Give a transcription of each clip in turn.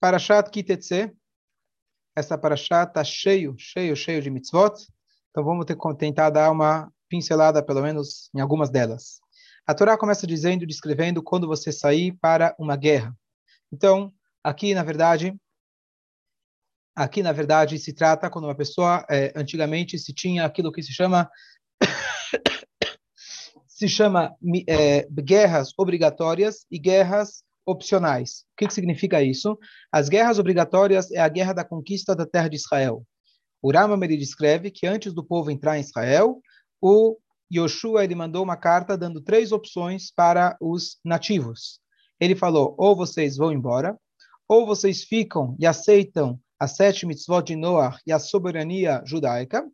Parashat Kitetse. Essa Parashat está cheio, cheio, cheio de mitzvot. Então vamos ter, tentar dar uma pincelada, pelo menos, em algumas delas. A Torá começa dizendo, descrevendo quando você sair para uma guerra. Então, aqui, na verdade, aqui, na verdade, se trata quando uma pessoa, é, antigamente, se tinha aquilo que se chama se chama é, guerras obrigatórias e guerras opcionais. O que, que significa isso? As guerras obrigatórias é a guerra da conquista da terra de Israel. O Rambam ele descreve que antes do povo entrar em Israel, o Yoshua ele mandou uma carta dando três opções para os nativos. Ele falou: ou vocês vão embora, ou vocês ficam e aceitam as sete mitzvot de Noah e a soberania judaica,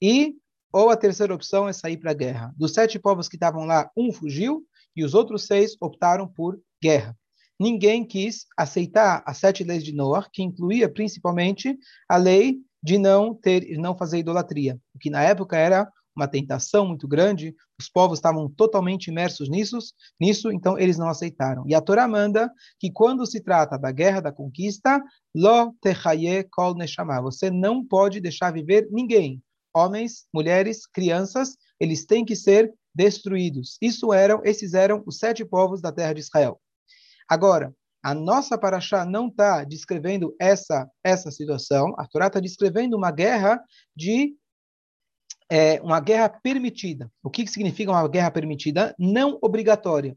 e ou a terceira opção é sair para a guerra. Dos sete povos que estavam lá, um fugiu e os outros seis optaram por guerra ninguém quis aceitar as sete leis de Noah, que incluía principalmente a lei de não ter, não fazer idolatria, o que na época era uma tentação muito grande. Os povos estavam totalmente imersos nisso, nisso, então eles não aceitaram. E a Torá manda que quando se trata da guerra da conquista, lo kol você não pode deixar viver ninguém, homens, mulheres, crianças, eles têm que ser destruídos. Isso eram, esses eram os sete povos da terra de Israel. Agora, a nossa paraxá não está descrevendo essa, essa situação, a Torá está descrevendo uma guerra de é, uma guerra permitida. O que, que significa uma guerra permitida? Não obrigatória.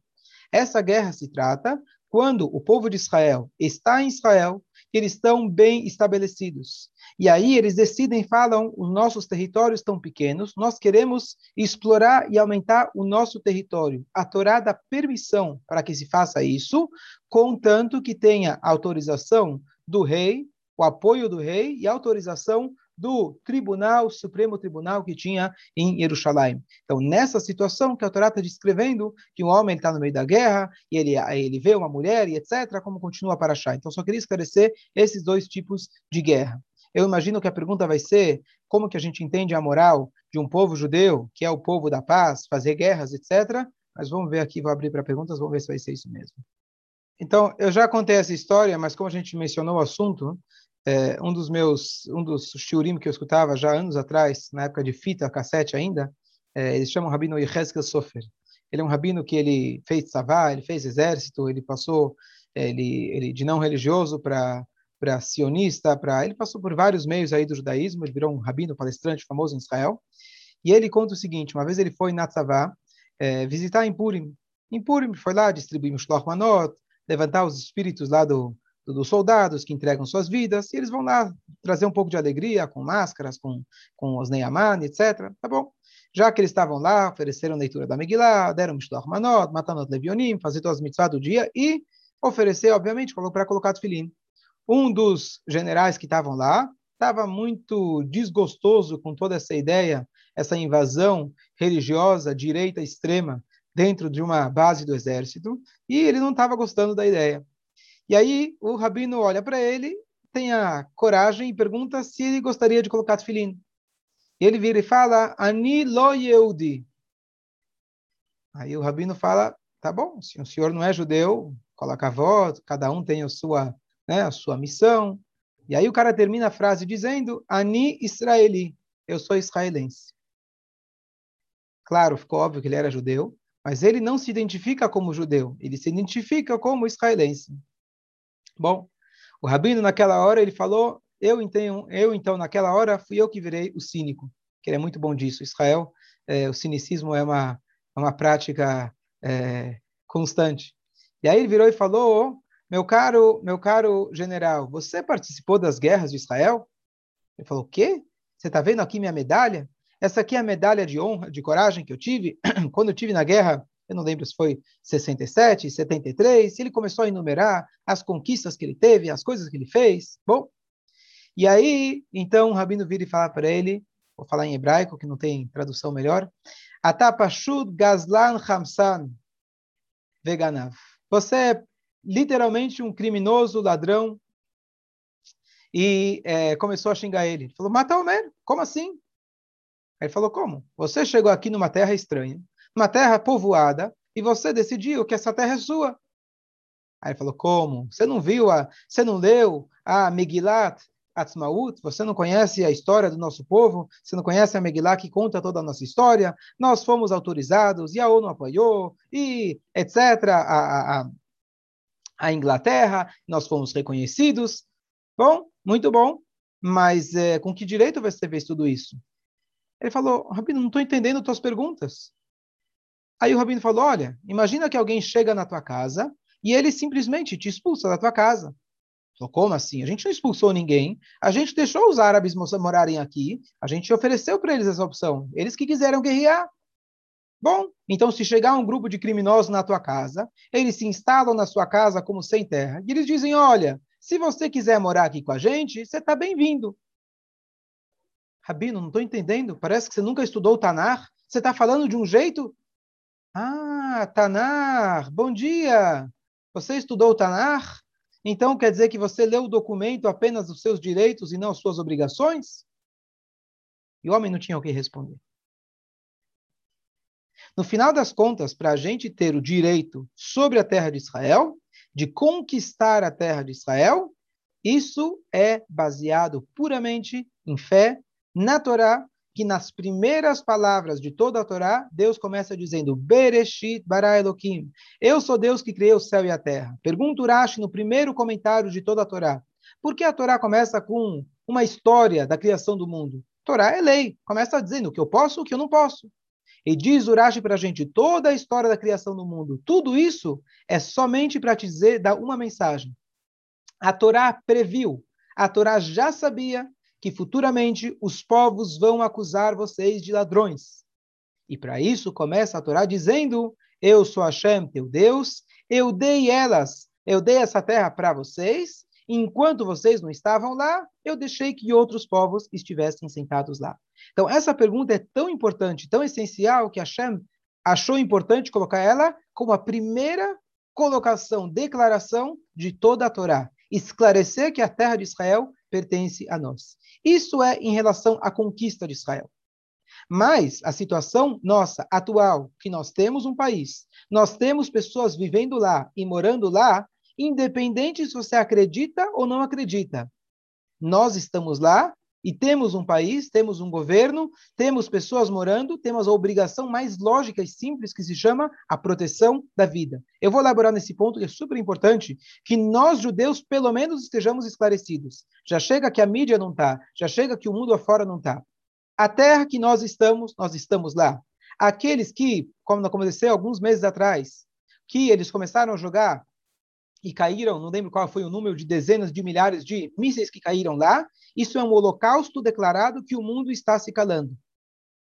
Essa guerra se trata quando o povo de Israel está em Israel, eles estão bem estabelecidos. E aí eles decidem, falam, os nossos territórios estão pequenos, nós queremos explorar e aumentar o nosso território. A Torá dá permissão para que se faça isso, contanto que tenha autorização do rei, o apoio do rei e autorização do tribunal, Supremo Tribunal que tinha em Jerusalém. Então, nessa situação que a Torá está descrevendo, que um homem está no meio da guerra, e ele, ele vê uma mulher, e etc., como continua para achar. Então, só queria esclarecer esses dois tipos de guerra. Eu imagino que a pergunta vai ser como que a gente entende a moral de um povo judeu, que é o povo da paz, fazer guerras, etc., mas vamos ver aqui, vou abrir para perguntas, vamos ver se vai ser isso mesmo. Então, eu já contei essa história, mas como a gente mencionou o assunto, é, um dos meus, um dos shiurim que eu escutava já anos atrás, na época de fita, cassete ainda, é, eles chamam o Rabino Yehezkel Sofer. Ele é um rabino que ele fez tzavá, ele fez exército, ele passou é, ele, ele de não religioso para para sionista, para ele passou por vários meios aí do judaísmo, ele virou um rabino palestrante famoso em Israel. E ele conta o seguinte: uma vez ele foi na Tzavá é, visitar em Purim. Em Purim foi lá distribuir Mishloch Manot, levantar os espíritos lá do, dos soldados que entregam suas vidas, e eles vão lá trazer um pouco de alegria com máscaras, com, com os Neyaman, etc. Tá bom. Já que eles estavam lá, ofereceram leitura da Megillah, deram Mishloach Manot, Matanot Levionim, fazer todas as mitzvahs do dia e oferecer, obviamente, para colocar filim. Um dos generais que estavam lá estava muito desgostoso com toda essa ideia, essa invasão religiosa, direita extrema, dentro de uma base do exército, e ele não estava gostando da ideia. E aí o rabino olha para ele, tem a coragem e pergunta se ele gostaria de colocar tefilim. E ele vira e fala, Ani lo Yehudi. Aí o rabino fala, tá bom, se o senhor não é judeu, coloca a voz, cada um tem a sua, né, a sua missão. E aí o cara termina a frase dizendo, Ani Israeli, eu sou israelense. Claro, ficou óbvio que ele era judeu, mas ele não se identifica como judeu, ele se identifica como israelense. Bom, o rabino naquela hora ele falou, eu então, eu então naquela hora fui eu que virei o cínico, que ele é muito bom disso. Israel, é, o cinicismo é uma é uma prática é, constante. E aí ele virou e falou, meu caro, meu caro general, você participou das guerras de Israel? Ele falou, o quê? Você está vendo aqui minha medalha? Essa aqui é a medalha de honra, de coragem que eu tive quando eu tive na guerra eu não lembro se foi 67, 73, ele começou a enumerar as conquistas que ele teve, as coisas que ele fez. Bom, e aí, então, o Rabino vira e fala para ele, vou falar em hebraico, que não tem tradução melhor, Atapashud Gazlan Hamsan Veganav. Você é literalmente um criminoso, ladrão, e é, começou a xingar ele. Ele falou, mata o Homer, como assim? Ele falou, como? Você chegou aqui numa terra estranha, uma terra povoada, e você decidiu que essa terra é sua. Aí ele falou, como? Você não viu, a, você não leu a Megilat Atzmaut? Você não conhece a história do nosso povo? Você não conhece a Megillah que conta toda a nossa história? Nós fomos autorizados e a ONU apoiou, e etc. A, a, a Inglaterra, nós fomos reconhecidos. Bom, muito bom, mas é, com que direito você fez tudo isso? Ele falou, Rabino, não estou entendendo tuas perguntas. Aí o Rabino falou, olha, imagina que alguém chega na tua casa e ele simplesmente te expulsa da tua casa. Falou, como assim? A gente não expulsou ninguém, a gente deixou os árabes morarem aqui, a gente ofereceu para eles essa opção. Eles que quiseram guerrear. Bom, então se chegar um grupo de criminosos na tua casa, eles se instalam na sua casa como sem terra, e eles dizem: olha, se você quiser morar aqui com a gente, você está bem-vindo. Rabino, não estou entendendo. Parece que você nunca estudou o Tanar. Você está falando de um jeito? Ah, Tanar, bom dia. Você estudou o Tanar? Então quer dizer que você leu o documento apenas dos seus direitos e não as suas obrigações? E o homem não tinha o que responder. No final das contas, para a gente ter o direito sobre a terra de Israel, de conquistar a terra de Israel, isso é baseado puramente em fé na Torá, que nas primeiras palavras de toda a Torá, Deus começa dizendo, Bereshit bara Elohim, eu sou Deus que criei o céu e a terra. Pergunta Urashi no primeiro comentário de toda a Torá, por que a Torá começa com uma história da criação do mundo? Torá é lei, começa dizendo o que eu posso o que eu não posso. E diz Urashi para a gente toda a história da criação do mundo. Tudo isso é somente para te dizer, dar uma mensagem. A Torá previu, a Torá já sabia que futuramente os povos vão acusar vocês de ladrões. E para isso começa a Torá dizendo: Eu sou Hashem, teu Deus, eu dei elas, eu dei essa terra para vocês, enquanto vocês não estavam lá, eu deixei que outros povos estivessem sentados lá. Então, essa pergunta é tão importante, tão essencial, que Hashem achou importante colocar ela como a primeira colocação, declaração de toda a Torá. Esclarecer que a terra de Israel pertence a nós. Isso é em relação à conquista de Israel. Mas a situação nossa atual, que nós temos um país, nós temos pessoas vivendo lá e morando lá, independente se você acredita ou não acredita. Nós estamos lá e temos um país, temos um governo, temos pessoas morando, temos a obrigação mais lógica e simples que se chama a proteção da vida. Eu vou elaborar nesse ponto que é super importante, que nós judeus pelo menos estejamos esclarecidos. Já chega que a mídia não está, já chega que o mundo afora não está. A terra que nós estamos, nós estamos lá. Aqueles que, como aconteceu alguns meses atrás, que eles começaram a jogar e caíram, não lembro qual foi o número de dezenas de milhares de mísseis que caíram lá, isso é um holocausto declarado que o mundo está se calando.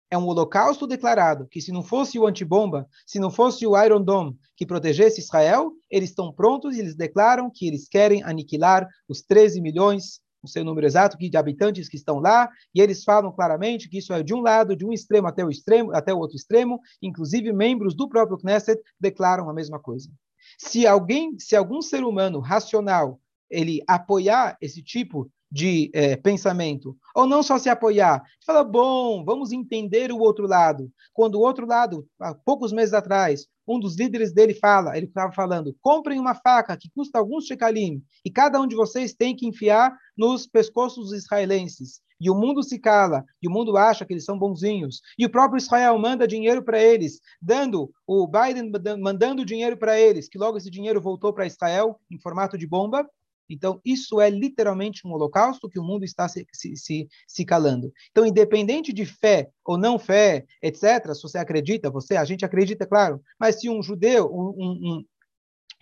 É um holocausto declarado que se não fosse o antibomba, se não fosse o Iron Dome que protegesse Israel, eles estão prontos e eles declaram que eles querem aniquilar os 13 milhões, não sei o número exato, de habitantes que estão lá, e eles falam claramente que isso é de um lado, de um extremo até o extremo, até o outro extremo, inclusive membros do próprio Knesset declaram a mesma coisa. Se alguém, se algum ser humano racional, ele apoiar esse tipo de é, pensamento, ou não só se apoiar, fala, bom, vamos entender o outro lado. Quando o outro lado, há poucos meses atrás, um dos líderes dele fala, ele estava falando, comprem uma faca que custa alguns shekalim, e cada um de vocês tem que enfiar nos pescoços dos israelenses. E o mundo se cala, e o mundo acha que eles são bonzinhos. E o próprio Israel manda dinheiro para eles, dando o Biden mandando dinheiro para eles, que logo esse dinheiro voltou para Israel em formato de bomba. Então, isso é literalmente um holocausto que o mundo está se, se, se, se, calando. Então, independente de fé ou não fé, etc., se você acredita, você, a gente acredita, claro, mas se um judeu, um, um,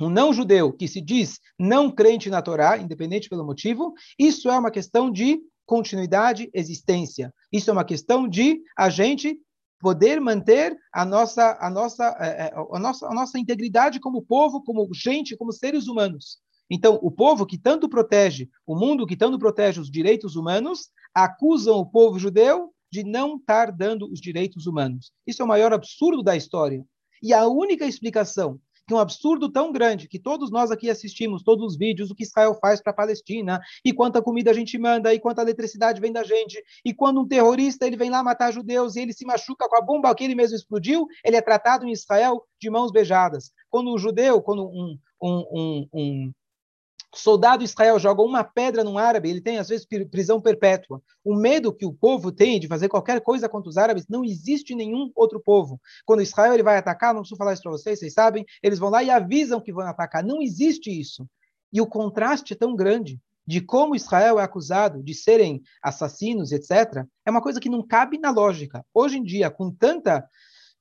um não judeu que se diz não crente na Torá, independente pelo motivo, isso é uma questão de continuidade, existência. Isso é uma questão de a gente poder manter a nossa, a nossa, é, é, a nossa, a nossa integridade como povo, como gente, como seres humanos. Então, o povo que tanto protege, o mundo que tanto protege os direitos humanos, acusam o povo judeu de não estar dando os direitos humanos. Isso é o maior absurdo da história. E a única explicação que um absurdo tão grande que todos nós aqui assistimos, todos os vídeos, o que Israel faz para a Palestina, e quanta comida a gente manda, e quanta eletricidade vem da gente, e quando um terrorista ele vem lá matar judeus e ele se machuca com a bomba que ele mesmo explodiu, ele é tratado em Israel de mãos beijadas. Quando o judeu, quando um, um, um, um soldado Israel joga uma pedra num árabe, ele tem às vezes prisão perpétua. O medo que o povo tem de fazer qualquer coisa contra os árabes não existe em nenhum outro povo. Quando Israel ele vai atacar, não preciso falar isso para vocês, vocês sabem, eles vão lá e avisam que vão atacar. Não existe isso. E o contraste é tão grande de como Israel é acusado de serem assassinos, etc., é uma coisa que não cabe na lógica. Hoje em dia, com tanta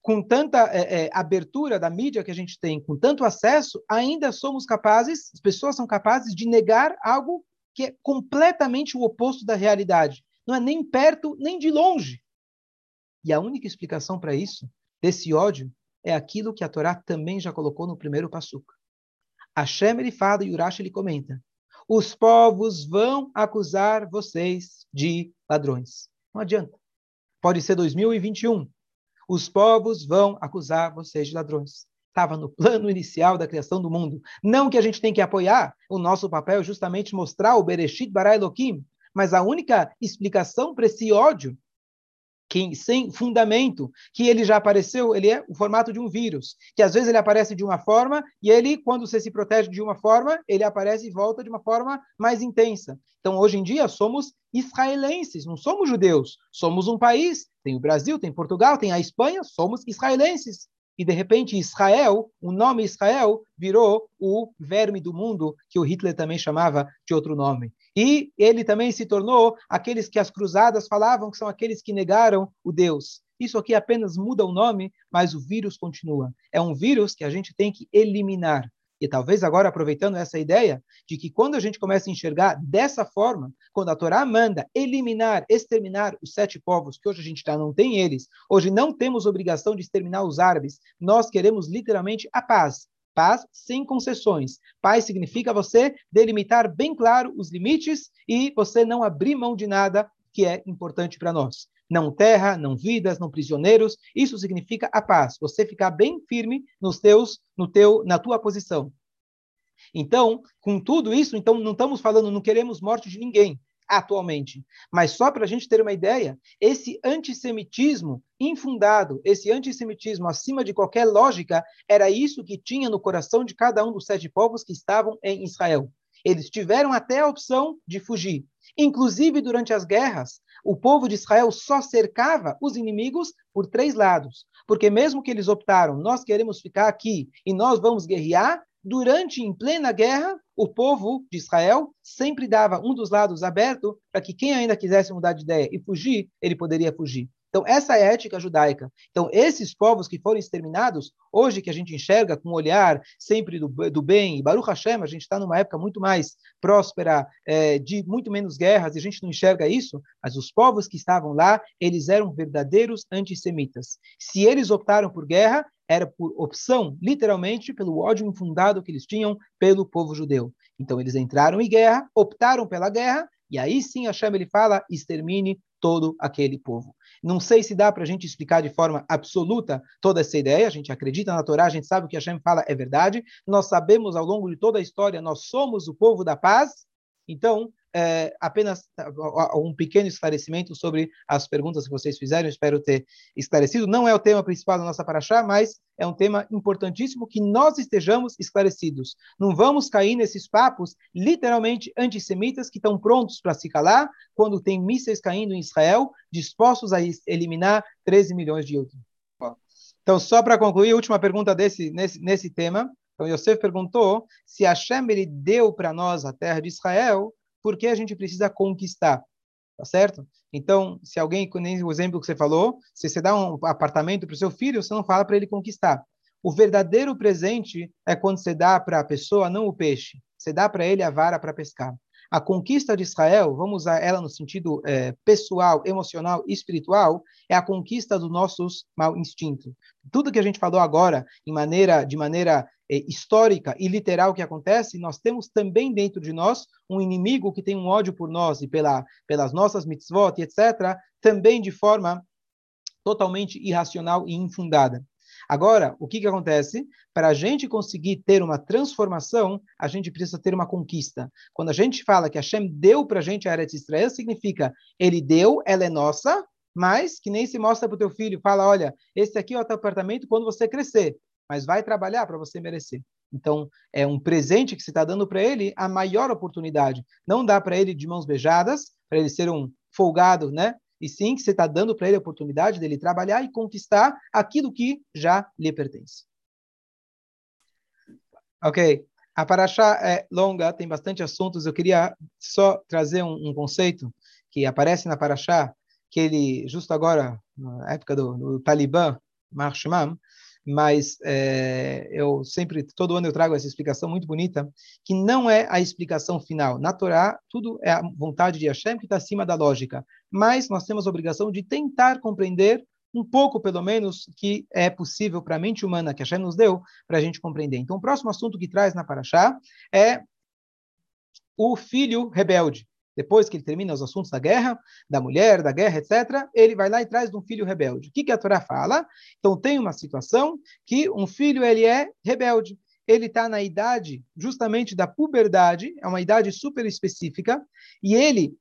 com tanta é, é, abertura da mídia que a gente tem, com tanto acesso, ainda somos capazes, as pessoas são capazes de negar algo que é completamente o oposto da realidade. Não é nem perto, nem de longe. E a única explicação para isso, desse ódio, é aquilo que a Torá também já colocou no primeiro passuca. Hashem ele fala e Urash ele comenta: os povos vão acusar vocês de ladrões. Não adianta. Pode ser 2021, os povos vão acusar vocês de ladrões. Estava no plano inicial da criação do mundo. Não que a gente tem que apoiar, o nosso papel é justamente mostrar o Bereshit bara Elohim, mas a única explicação para esse ódio que sem fundamento, que ele já apareceu, ele é o formato de um vírus, que às vezes ele aparece de uma forma e ele, quando você se protege de uma forma, ele aparece e volta de uma forma mais intensa. Então, hoje em dia, somos israelenses, não somos judeus. Somos um país, tem o Brasil, tem Portugal, tem a Espanha, somos israelenses e de repente Israel, o nome Israel, virou o verme do mundo, que o Hitler também chamava de outro nome. E ele também se tornou aqueles que as cruzadas falavam que são aqueles que negaram o Deus. Isso aqui apenas muda o nome, mas o vírus continua. É um vírus que a gente tem que eliminar. E talvez agora, aproveitando essa ideia de que quando a gente começa a enxergar dessa forma, quando a Torá manda eliminar, exterminar os sete povos, que hoje a gente já não tem eles, hoje não temos obrigação de exterminar os árabes, nós queremos literalmente a paz. Paz sem concessões. Paz significa você delimitar bem claro os limites e você não abrir mão de nada que é importante para nós não terra, não vidas, não prisioneiros. Isso significa a paz. Você ficar bem firme nos teus, no teu, na tua posição. Então, com tudo isso, então não estamos falando, não queremos morte de ninguém atualmente. Mas só para a gente ter uma ideia, esse antissemitismo infundado, esse antissemitismo acima de qualquer lógica, era isso que tinha no coração de cada um dos sete povos que estavam em Israel. Eles tiveram até a opção de fugir. Inclusive, durante as guerras, o povo de Israel só cercava os inimigos por três lados. Porque mesmo que eles optaram, nós queremos ficar aqui e nós vamos guerrear, durante, em plena guerra, o povo de Israel sempre dava um dos lados aberto para que quem ainda quisesse mudar de ideia e fugir, ele poderia fugir. Então, essa é a ética judaica. Então, esses povos que foram exterminados, hoje que a gente enxerga com um olhar sempre do, do bem, e Baruch Hashem, a gente está numa época muito mais próspera, é, de muito menos guerras, e a gente não enxerga isso, mas os povos que estavam lá, eles eram verdadeiros antissemitas. Se eles optaram por guerra, era por opção, literalmente, pelo ódio infundado que eles tinham pelo povo judeu. Então, eles entraram em guerra, optaram pela guerra, e aí sim Hashem ele fala, extermine todo aquele povo. Não sei se dá para a gente explicar de forma absoluta toda essa ideia. A gente acredita na Torá, a gente sabe o que Hashem fala é verdade. Nós sabemos ao longo de toda a história, nós somos o povo da paz. Então, é, apenas um pequeno esclarecimento sobre as perguntas que vocês fizeram, espero ter esclarecido. Não é o tema principal da nossa paraxá, mas é um tema importantíssimo que nós estejamos esclarecidos. Não vamos cair nesses papos literalmente antissemitas que estão prontos para se calar quando tem mísseis caindo em Israel, dispostos a eliminar 13 milhões de judeus. Então, só para concluir, a última pergunta desse, nesse, nesse tema. Então, Yosef perguntou se Hashem ele deu para nós a terra de Israel porque a gente precisa conquistar, tá certo? Então, se alguém, nem o exemplo que você falou, se você dá um apartamento para o seu filho, você não fala para ele conquistar. O verdadeiro presente é quando você dá para a pessoa não o peixe, você dá para ele a vara para pescar. A conquista de Israel, vamos usar ela no sentido é, pessoal, emocional e espiritual, é a conquista dos nossos mau instintos. Tudo que a gente falou agora, maneira, de maneira histórica e literal que acontece, nós temos também dentro de nós um inimigo que tem um ódio por nós e pela, pelas nossas mitzvot etc., também de forma totalmente irracional e infundada. Agora, o que, que acontece? Para a gente conseguir ter uma transformação, a gente precisa ter uma conquista. Quando a gente fala que Hashem deu para a gente a Eretz Israel, significa ele deu, ela é nossa, mas que nem se mostra para o teu filho, fala, olha, esse aqui é o teu apartamento quando você crescer, mas vai trabalhar para você merecer. Então, é um presente que você está dando para ele, a maior oportunidade. Não dá para ele de mãos beijadas, para ele ser um folgado, né? E sim que você está dando para ele a oportunidade dele trabalhar e conquistar aquilo que já lhe pertence. Ok. A Paraxá é longa, tem bastante assuntos. Eu queria só trazer um, um conceito que aparece na Paraxá, que ele, justo agora, na época do, do Talibã, Marshman, mas é, eu sempre, todo ano eu trago essa explicação muito bonita, que não é a explicação final. Na Torá, tudo é a vontade de Hashem que está acima da lógica, mas nós temos a obrigação de tentar compreender um pouco, pelo menos, que é possível para a mente humana que Hashem nos deu, para a gente compreender. Então, o próximo assunto que traz na Paraxá é o filho rebelde. Depois que ele termina os assuntos da guerra, da mulher, da guerra, etc., ele vai lá e traz um filho rebelde. O que, que a Torá fala? Então, tem uma situação que um filho ele é rebelde. Ele está na idade justamente da puberdade, é uma idade super específica, e ele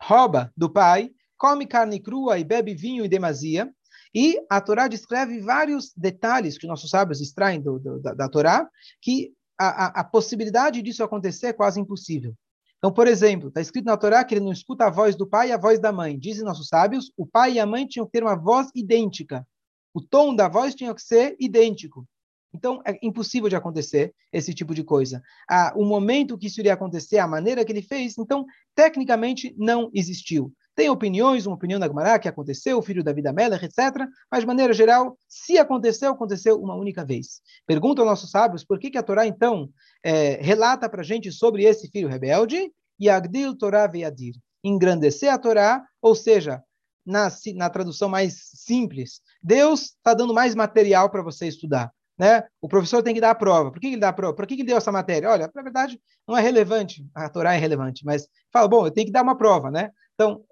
rouba do pai, come carne crua e bebe vinho em demasia. E a Torá descreve vários detalhes que nossos sábios extraem do, do, da, da Torá, que a, a, a possibilidade disso acontecer é quase impossível. Então, por exemplo, está escrito na Torá que ele não escuta a voz do pai e a voz da mãe. Dizem nossos sábios, o pai e a mãe tinham que ter uma voz idêntica. O tom da voz tinha que ser idêntico. Então, é impossível de acontecer esse tipo de coisa. Ah, o momento que isso iria acontecer, a maneira que ele fez, então, tecnicamente, não existiu. Tem opiniões, uma opinião da Gemara que aconteceu, o filho da vida Melech, etc. Mas, de maneira geral, se aconteceu, aconteceu uma única vez. Pergunta aos nossos sábios por que, que a Torá, então, é, relata para a gente sobre esse filho rebelde, e Agdil Torá Veadir. Engrandecer a Torá, ou seja, na, na tradução mais simples, Deus está dando mais material para você estudar. Né? O professor tem que dar a prova. Por que ele dá a prova? Por que ele deu essa matéria? Olha, na verdade, não é relevante. A Torá é relevante, mas fala, bom, eu tenho que dar uma prova, né? Então,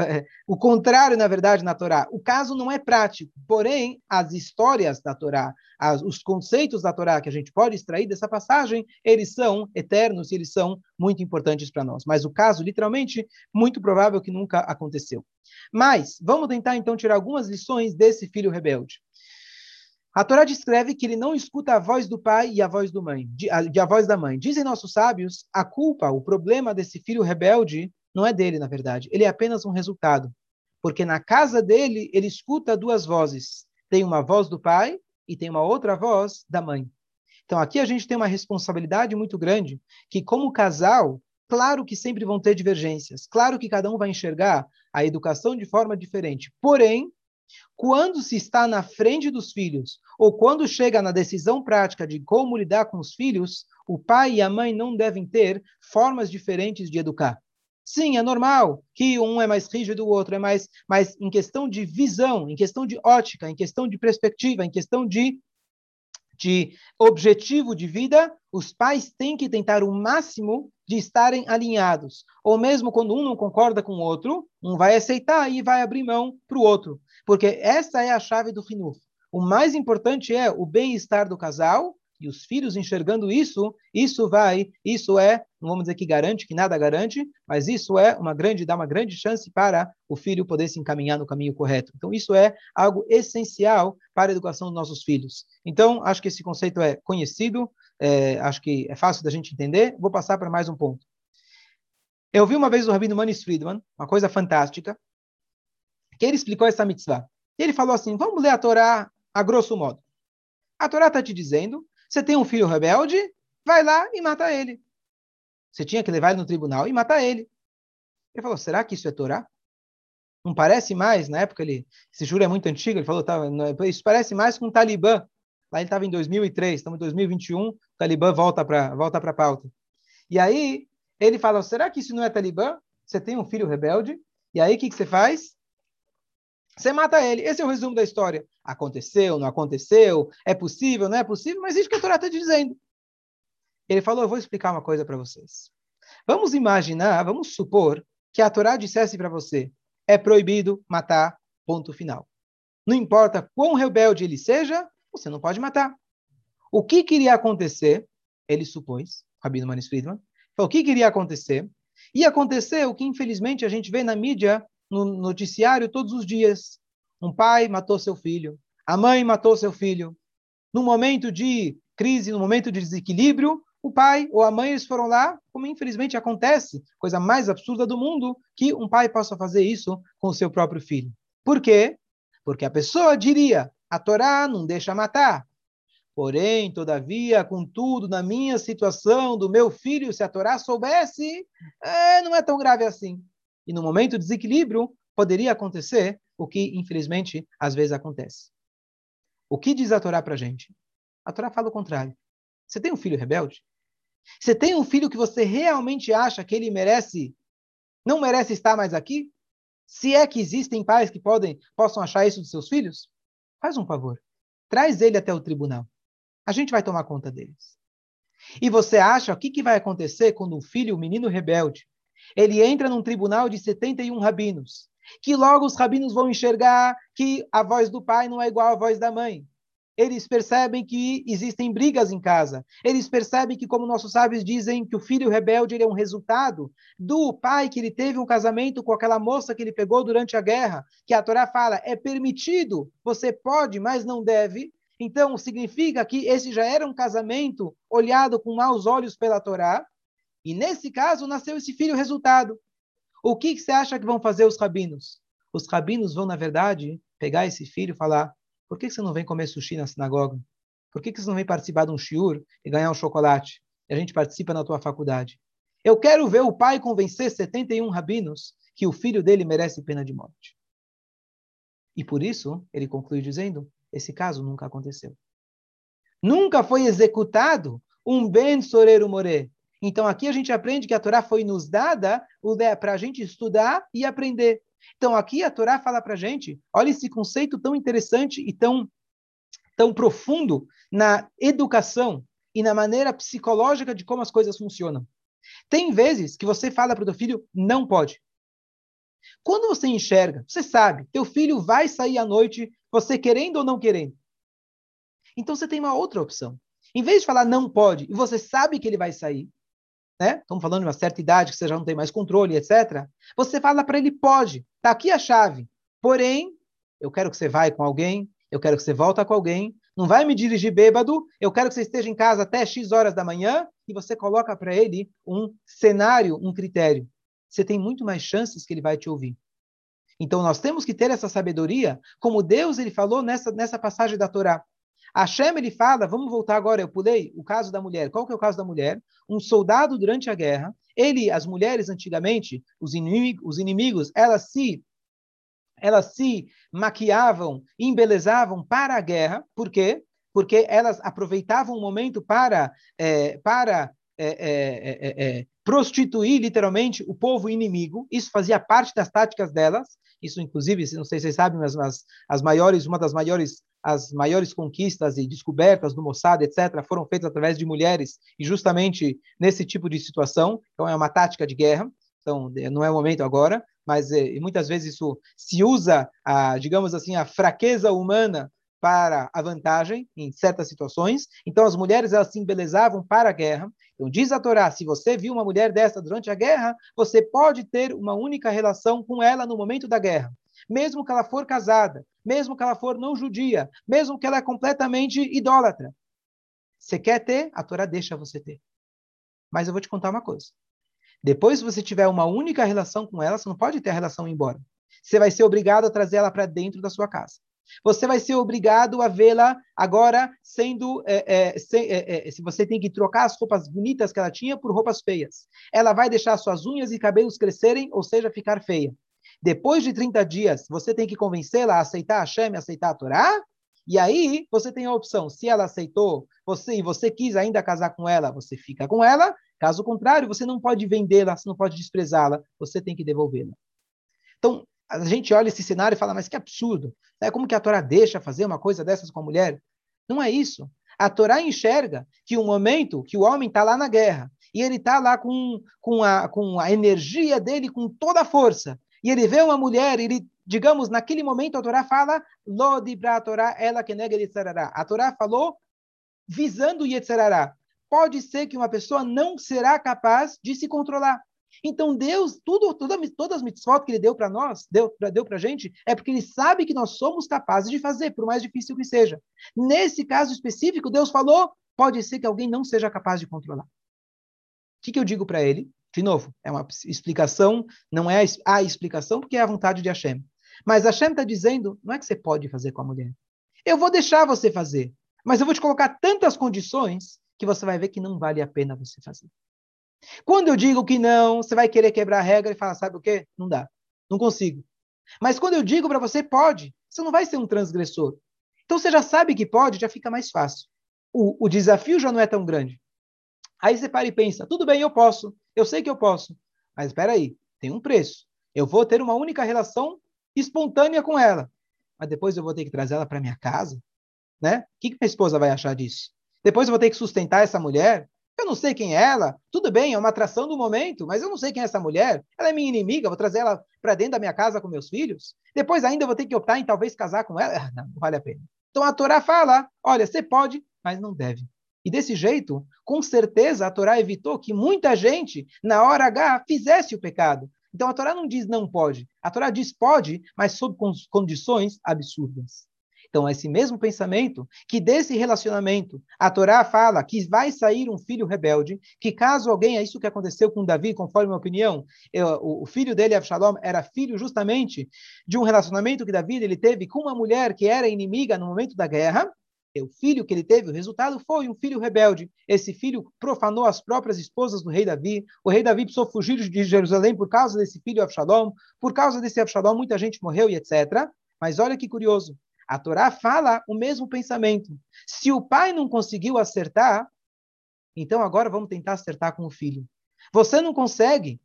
é, o contrário, na verdade, na Torá. O caso não é prático, porém, as histórias da Torá, as, os conceitos da Torá que a gente pode extrair dessa passagem, eles são eternos e eles são muito importantes para nós. Mas o caso, literalmente, muito provável que nunca aconteceu. Mas, vamos tentar então tirar algumas lições desse filho rebelde. A Torá descreve que ele não escuta a voz do pai e a voz mãe, a, a voz da mãe. Dizem nossos sábios, a culpa, o problema desse filho rebelde não é dele, na verdade. Ele é apenas um resultado. Porque na casa dele, ele escuta duas vozes. Tem uma voz do pai e tem uma outra voz da mãe. Então aqui a gente tem uma responsabilidade muito grande, que como casal, claro que sempre vão ter divergências. Claro que cada um vai enxergar a educação de forma diferente. Porém, quando se está na frente dos filhos, ou quando chega na decisão prática de como lidar com os filhos, o pai e a mãe não devem ter formas diferentes de educar. Sim, é normal que um é mais rígido, o outro é mais, mas em questão de visão, em questão de ótica, em questão de perspectiva, em questão de, de objetivo de vida, os pais têm que tentar o máximo de estarem alinhados. Ou mesmo quando um não concorda com o outro, um vai aceitar e vai abrir mão para o outro. Porque essa é a chave do Rinuf. O mais importante é o bem-estar do casal e os filhos enxergando isso, isso vai, isso é, não vamos dizer que garante, que nada garante, mas isso é uma grande, dá uma grande chance para o filho poder se encaminhar no caminho correto. Então, isso é algo essencial para a educação dos nossos filhos. Então, acho que esse conceito é conhecido, é, acho que é fácil da gente entender. Vou passar para mais um ponto. Eu vi uma vez o Rabino Manis Friedman, uma coisa fantástica, que ele explicou essa mitzvah. Ele falou assim: vamos ler a Torá a grosso modo. A Torá está te dizendo você tem um filho rebelde, vai lá e mata ele. Você tinha que levar ele no tribunal e matar ele. Ele falou: será que isso é Torá? Não parece mais, na época ele, esse juro é muito antigo, ele falou, tá, isso parece mais com o Talibã. Lá ele estava em 2003, estamos em 2021, o Talibã volta para volta a pauta. E aí ele fala, será que isso não é Talibã? Você tem um filho rebelde, e aí o que, que você faz? Você mata ele. Esse é o resumo da história. Aconteceu, não aconteceu, é possível, não é possível, mas isso que a Torá está dizendo. Ele falou: Eu vou explicar uma coisa para vocês. Vamos imaginar, vamos supor que a Torá dissesse para você: é proibido matar, ponto final. Não importa quão rebelde ele seja, você não pode matar. O que queria acontecer? Ele supôs, Rabino Manis Friedman, o que queria acontecer? Ia acontecer o que infelizmente a gente vê na mídia no noticiário todos os dias. Um pai matou seu filho, a mãe matou seu filho. no momento de crise, no momento de desequilíbrio, o pai ou a mãe eles foram lá, como infelizmente acontece, coisa mais absurda do mundo, que um pai possa fazer isso com o seu próprio filho. Por quê? Porque a pessoa diria: a Torá não deixa matar. Porém, todavia, contudo, na minha situação do meu filho, se a Torá soubesse, é, não é tão grave assim. E no momento de desequilíbrio, poderia acontecer o que, infelizmente, às vezes acontece. O que diz a Torá para a gente? A Torá fala o contrário. Você tem um filho rebelde? Você tem um filho que você realmente acha que ele merece, não merece estar mais aqui? Se é que existem pais que podem, possam achar isso dos seus filhos, faz um favor. Traz ele até o tribunal. A gente vai tomar conta deles. E você acha o que, que vai acontecer quando um filho, um menino rebelde, ele entra num tribunal de 71 rabinos, que logo os rabinos vão enxergar que a voz do pai não é igual à voz da mãe, eles percebem que existem brigas em casa. Eles percebem que, como nossos sábios dizem, que o filho rebelde é um resultado do pai que ele teve um casamento com aquela moça que ele pegou durante a guerra, que a Torá fala é permitido, você pode, mas não deve. Então, significa que esse já era um casamento olhado com maus olhos pela Torá. E nesse caso, nasceu esse filho resultado. O que, que você acha que vão fazer os rabinos? Os rabinos vão, na verdade, pegar esse filho e falar: por que você não vem comer sushi na sinagoga? Por que você não vem participar de um shiur e ganhar um chocolate? E a gente participa na tua faculdade. Eu quero ver o pai convencer 71 rabinos que o filho dele merece pena de morte. E por isso, ele conclui dizendo, esse caso nunca aconteceu. Nunca foi executado um ben soreiro more. Então aqui a gente aprende que a Torá foi nos dada para a gente estudar e aprender. Então, aqui a Torá fala para a gente, olha esse conceito tão interessante e tão, tão profundo na educação e na maneira psicológica de como as coisas funcionam. Tem vezes que você fala para o teu filho, não pode. Quando você enxerga, você sabe, teu filho vai sair à noite, você querendo ou não querendo. Então você tem uma outra opção. Em vez de falar não pode, e você sabe que ele vai sair, né? Estamos falando de uma certa idade que você já não tem mais controle, etc. Você fala para ele, pode, tá aqui a chave. Porém, eu quero que você vá com alguém, eu quero que você volta com alguém, não vai me dirigir bêbado, eu quero que você esteja em casa até X horas da manhã, e você coloca para ele um cenário, um critério. Você tem muito mais chances que ele vai te ouvir. Então nós temos que ter essa sabedoria, como Deus ele falou nessa, nessa passagem da Torá. Hashem, ele fala, vamos voltar agora, eu pulei o caso da mulher. Qual que é o caso da mulher? Um soldado durante a guerra, ele, as mulheres antigamente, os inimigos, os inimigos elas se elas se maquiavam, embelezavam para a guerra. Por quê? Porque elas aproveitavam o momento para, é, para é, é, é, prostituir literalmente o povo inimigo. Isso fazia parte das táticas delas. Isso, inclusive, não sei se vocês sabem, mas as, as maiores, uma das maiores as maiores conquistas e descobertas do Mossad, etc., foram feitas através de mulheres e justamente nesse tipo de situação. Então, é uma tática de guerra. Então, não é o momento agora, mas é, muitas vezes isso se usa, a, digamos assim, a fraqueza humana para a vantagem em certas situações. Então, as mulheres elas se embelezavam para a guerra. Então, diz a Torá: se você viu uma mulher dessa durante a guerra, você pode ter uma única relação com ela no momento da guerra mesmo que ela for casada, mesmo que ela for não judia, mesmo que ela é completamente idólatra. Você quer ter? A Torá deixa você ter. Mas eu vou te contar uma coisa. Depois, se você tiver uma única relação com ela, você não pode ter a relação embora. Você vai ser obrigado a trazer ela para dentro da sua casa. Você vai ser obrigado a vê-la agora sendo. É, é, se, é, é, se você tem que trocar as roupas bonitas que ela tinha por roupas feias. Ela vai deixar suas unhas e cabelos crescerem, ou seja, ficar feia. Depois de 30 dias, você tem que convencê-la a aceitar a Hashem, aceitar a Torá. E aí, você tem a opção. Se ela aceitou você e você quis ainda casar com ela, você fica com ela. Caso contrário, você não pode vendê-la, você não pode desprezá-la, você tem que devolvê-la. Então, a gente olha esse cenário e fala, mas que absurdo. É como que a Torá deixa fazer uma coisa dessas com a mulher? Não é isso. A Torá enxerga que o momento que o homem está lá na guerra, e ele está lá com, com, a, com a energia dele, com toda a força, e ele vê uma mulher, ele, digamos, naquele momento a Torá fala, Lo dibra a Torá, ela que nega Yetzerará. A Torá falou visando Yetzerará. Pode ser que uma pessoa não será capaz de se controlar. Então Deus, tudo, toda, todas as mitzvot que ele deu para nós, deu, deu para a gente, é porque ele sabe que nós somos capazes de fazer, por mais difícil que seja. Nesse caso específico, Deus falou, pode ser que alguém não seja capaz de controlar. O que, que eu digo para ele? De novo, é uma explicação, não é a explicação, porque é a vontade de Hashem. Mas Hashem está dizendo, não é que você pode fazer com a mulher. Eu vou deixar você fazer, mas eu vou te colocar tantas condições que você vai ver que não vale a pena você fazer. Quando eu digo que não, você vai querer quebrar a regra e falar, sabe o quê? Não dá, não consigo. Mas quando eu digo para você, pode, você não vai ser um transgressor. Então você já sabe que pode, já fica mais fácil. O, o desafio já não é tão grande. Aí você para e pensa, tudo bem, eu posso, eu sei que eu posso, mas espera aí, tem um preço. Eu vou ter uma única relação espontânea com ela, mas depois eu vou ter que trazer ela para minha casa, né? O que, que minha esposa vai achar disso? Depois eu vou ter que sustentar essa mulher, eu não sei quem é ela. Tudo bem, é uma atração do momento, mas eu não sei quem é essa mulher. Ela é minha inimiga, vou trazer ela para dentro da minha casa com meus filhos. Depois ainda vou ter que optar em talvez casar com ela. Não, não vale a pena. Então a Torá fala: olha, você pode, mas não deve. E desse jeito, com certeza, a Torá evitou que muita gente, na hora H, fizesse o pecado. Então a Torá não diz não pode. A Torá diz pode, mas sob condições absurdas. Então, esse mesmo pensamento, que desse relacionamento, a Torá fala que vai sair um filho rebelde, que caso alguém, é isso que aconteceu com Davi, conforme a minha opinião, eu, o, filho dele, Absalom, era filho justamente de um relacionamento que Davi ele teve com uma mulher que era inimiga no momento da guerra, o filho que ele teve, o resultado foi um filho rebelde. Esse filho profanou as próprias esposas do rei Davi. O rei Davi precisou fugir de Jerusalém por causa desse filho Absalom. Por causa desse Absalom, muita gente morreu e etc. Mas olha que curioso. A Torá fala o mesmo pensamento. Se o pai não conseguiu acertar, então agora vamos tentar acertar com o filho. Você não consegue,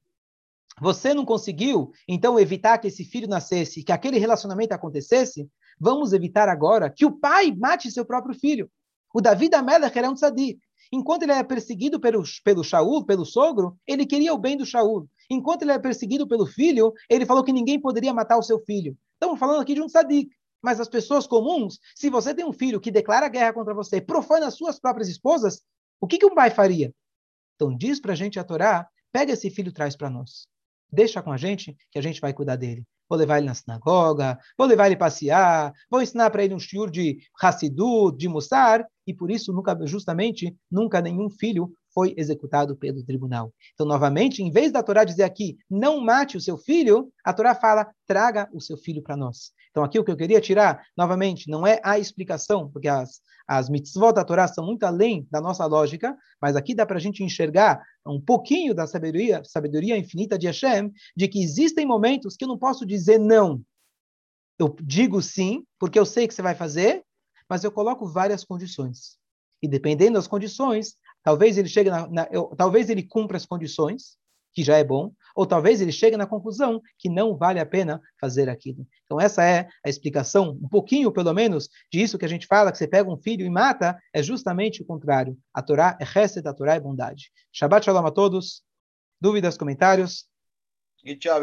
você não conseguiu, então evitar que esse filho nascesse, que aquele relacionamento acontecesse, vamos evitar agora que o pai mate seu próprio filho. O Davi da Melech era um tzadik. Enquanto ele era perseguido pelo, pelo Shaul, pelo sogro, ele queria o bem do Shaul. Enquanto ele era perseguido pelo filho, ele falou que ninguém poderia matar o seu filho. Estamos falando aqui de um tzadik. Mas as pessoas comuns, se você tem um filho que declara guerra contra você, profana as suas próprias esposas, o que, que um pai faria? Então diz para a gente a Torá, pega esse filho e traz para nós. Deixa com a gente, que a gente vai cuidar dele. Vou levar ele na sinagoga, vou levar ele passear, vou ensinar para ele um shiur de Hassidut, de Mussar, e por isso, nunca, justamente, nunca nenhum filho foi executado pelo tribunal. Então, novamente, em vez da Torá dizer aqui, não mate o seu filho, a Torá fala, traga o seu filho para nós. Então, aqui o que eu queria tirar, novamente, não é a explicação, porque as, as mitzvot da Torá são muito além da nossa lógica, mas aqui dá para a gente enxergar um pouquinho da sabedoria, sabedoria infinita de Hashem, de que existem momentos que eu não posso dizer não. Eu digo sim, porque eu sei que você vai fazer, mas eu coloco várias condições. E dependendo das condições, Talvez ele chegue na, na eu, talvez ele cumpra as condições, que já é bom, ou talvez ele chegue na conclusão que não vale a pena fazer aquilo. Então essa é a explicação, um pouquinho pelo menos, disso que a gente fala, que você pega um filho e mata, é justamente o contrário. A Torá é reset, a Torá é bondade. Shabbat shalom a todos. Dúvidas, comentários? E tchau.